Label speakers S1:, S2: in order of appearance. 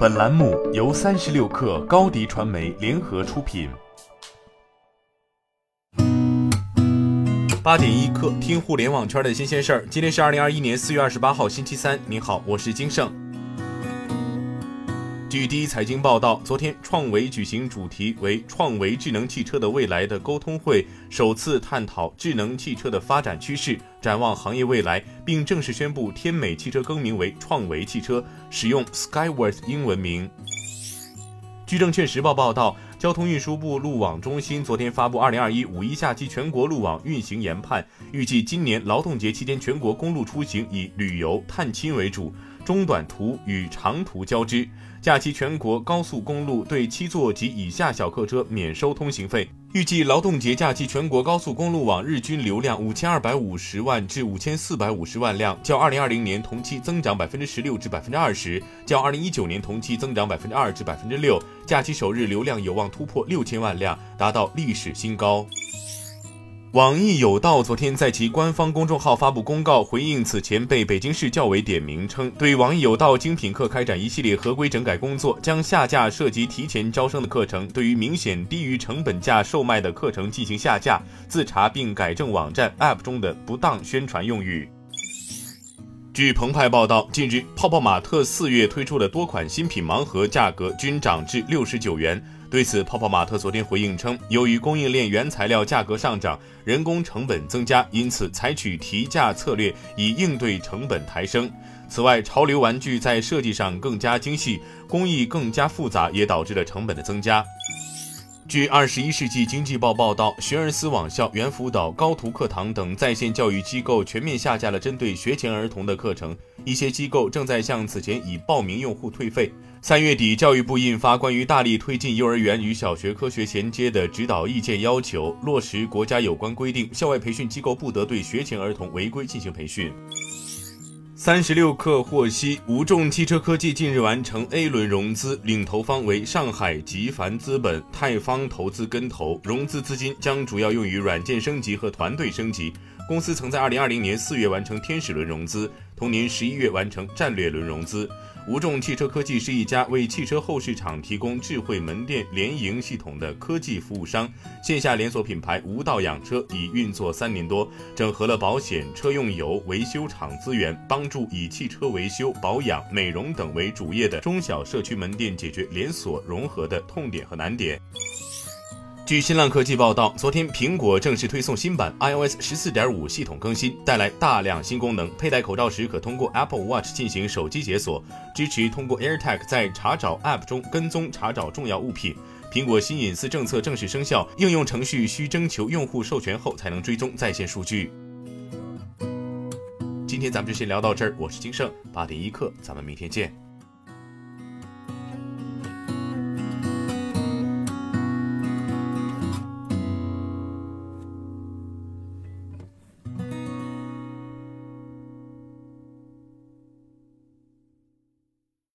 S1: 本栏目由三十六氪高低传媒联合出品。八点一刻，听互联网圈的新鲜事儿。今天是二零二一年四月二十八号，星期三。您好，我是金盛。据第一财经报道，昨天创维举行主题为“创维智能汽车的未来”的沟通会，首次探讨智能汽车的发展趋势，展望行业未来，并正式宣布天美汽车更名为创维汽车，使用 Skyworth 英文名。据证券时报报道，交通运输部路网中心昨天发布《二零二一五一假期全国路网运行研判》，预计今年劳动节期间全国公路出行以旅游、探亲为主。中短途与长途交织，假期全国高速公路对七座及以下小客车免收通行费。预计劳动节假期全国高速公路网日均流量五千二百五十万至五千四百五十万辆，较二零二零年同期增长百分之十六至百分之二十，较二零一九年同期增长百分之二至百分之六。假期首日流量有望突破六千万辆，达到历史新高。网易有道昨天在其官方公众号发布公告，回应此前被北京市教委点名称对网易有道精品课开展一系列合规整改工作，将下架涉及提前招生的课程，对于明显低于成本价售卖的课程进行下架、自查并改正网站 App 中的不当宣传用语。据澎湃报道，近日泡泡玛特四月推出的多款新品盲盒价格均涨至六十九元。对此，泡泡玛特昨天回应称，由于供应链原材料价格上涨，人工成本增加，因此采取提价策略以应对成本抬升。此外，潮流玩具在设计上更加精细，工艺更加复杂，也导致了成本的增加。据《二十一世纪经济报》报道，学而思网校、猿辅导、高途课堂等在线教育机构全面下架了针对学前儿童的课程，一些机构正在向此前已报名用户退费。三月底，教育部印发关于大力推进幼儿园与小学科学衔接的指导意见，要求落实国家有关规定，校外培训机构不得对学前儿童违规进行培训。三十六氪获悉，无众汽车科技近日完成 A 轮融资，领投方为上海极凡资本、泰方投资跟投，融资资金将主要用于软件升级和团队升级。公司曾在二零二零年四月完成天使轮融资，同年十一月完成战略轮融资。吴众汽车科技是一家为汽车后市场提供智慧门店联营系统的科技服务商，线下连锁品牌吴道养车已运作三年多，整合了保险、车用油、维修厂资源，帮助以汽车维修、保养、美容等为主业的中小社区门店解决连锁融合的痛点和难点。据新浪科技报道，昨天苹果正式推送新版 iOS 十四点五系统更新，带来大量新功能。佩戴口罩时可通过 Apple Watch 进行手机解锁，支持通过 AirTag 在查找 App 中跟踪查找重要物品。苹果新隐私政策正式生效，应用程序需征求用户授权后才能追踪在线数据。今天咱们就先聊到这儿，我是金盛八点一刻，咱们明天见。